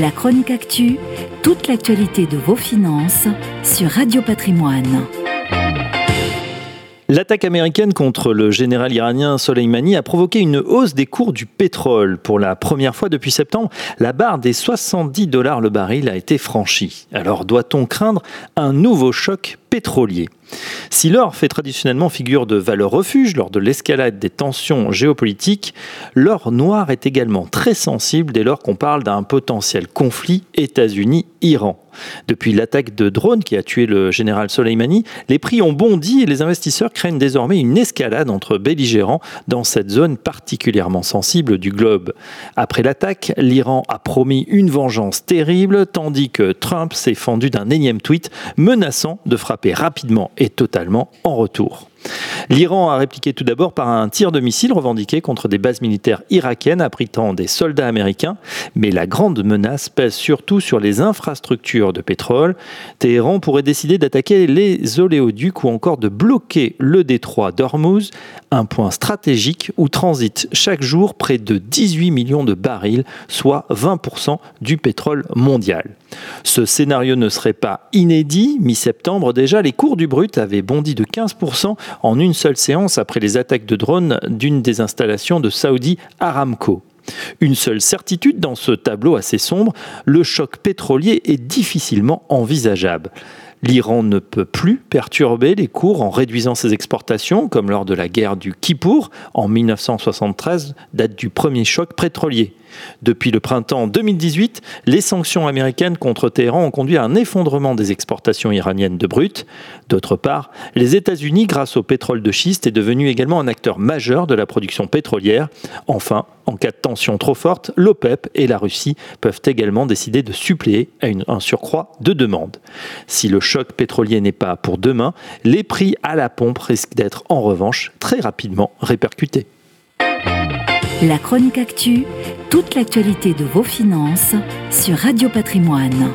La chronique actu, toute l'actualité de vos finances sur Radio Patrimoine. L'attaque américaine contre le général iranien Soleimani a provoqué une hausse des cours du pétrole. Pour la première fois depuis septembre, la barre des 70 dollars le baril a été franchie. Alors doit-on craindre un nouveau choc pétrolier? Si l'or fait traditionnellement figure de valeur refuge lors de l'escalade des tensions géopolitiques, l'or noir est également très sensible dès lors qu'on parle d'un potentiel conflit États-Unis-Iran. Depuis l'attaque de drone qui a tué le général Soleimani, les prix ont bondi et les investisseurs craignent désormais une escalade entre belligérants dans cette zone particulièrement sensible du globe. Après l'attaque, l'Iran a promis une vengeance terrible, tandis que Trump s'est fendu d'un énième tweet menaçant de frapper rapidement et totalement en retour. L'Iran a répliqué tout d'abord par un tir de missile revendiqué contre des bases militaires irakiennes abritant des soldats américains, mais la grande menace pèse surtout sur les infrastructures de pétrole. Téhéran pourrait décider d'attaquer les oléoducs ou encore de bloquer le détroit d'Ormuz, un point stratégique où transitent chaque jour près de 18 millions de barils, soit 20% du pétrole mondial. Ce scénario ne serait pas inédit. Mi-septembre déjà, les cours du brut avaient bondi de 15% en une seule séance après les attaques de drones d'une des installations de Saudi Aramco. Une seule certitude dans ce tableau assez sombre, le choc pétrolier est difficilement envisageable. L'Iran ne peut plus perturber les cours en réduisant ses exportations, comme lors de la guerre du Kippour en 1973, date du premier choc pétrolier. Depuis le printemps 2018, les sanctions américaines contre Téhéran ont conduit à un effondrement des exportations iraniennes de brut. D'autre part, les États-Unis, grâce au pétrole de schiste, est devenu également un acteur majeur de la production pétrolière. Enfin, en cas de tension trop forte, l'OPEP et la Russie peuvent également décider de suppléer à un surcroît de demande. Si le choc pétrolier n'est pas pour demain, les prix à la pompe risquent d'être en revanche très rapidement répercutés. La chronique actu, toute l'actualité de vos finances sur Radio Patrimoine.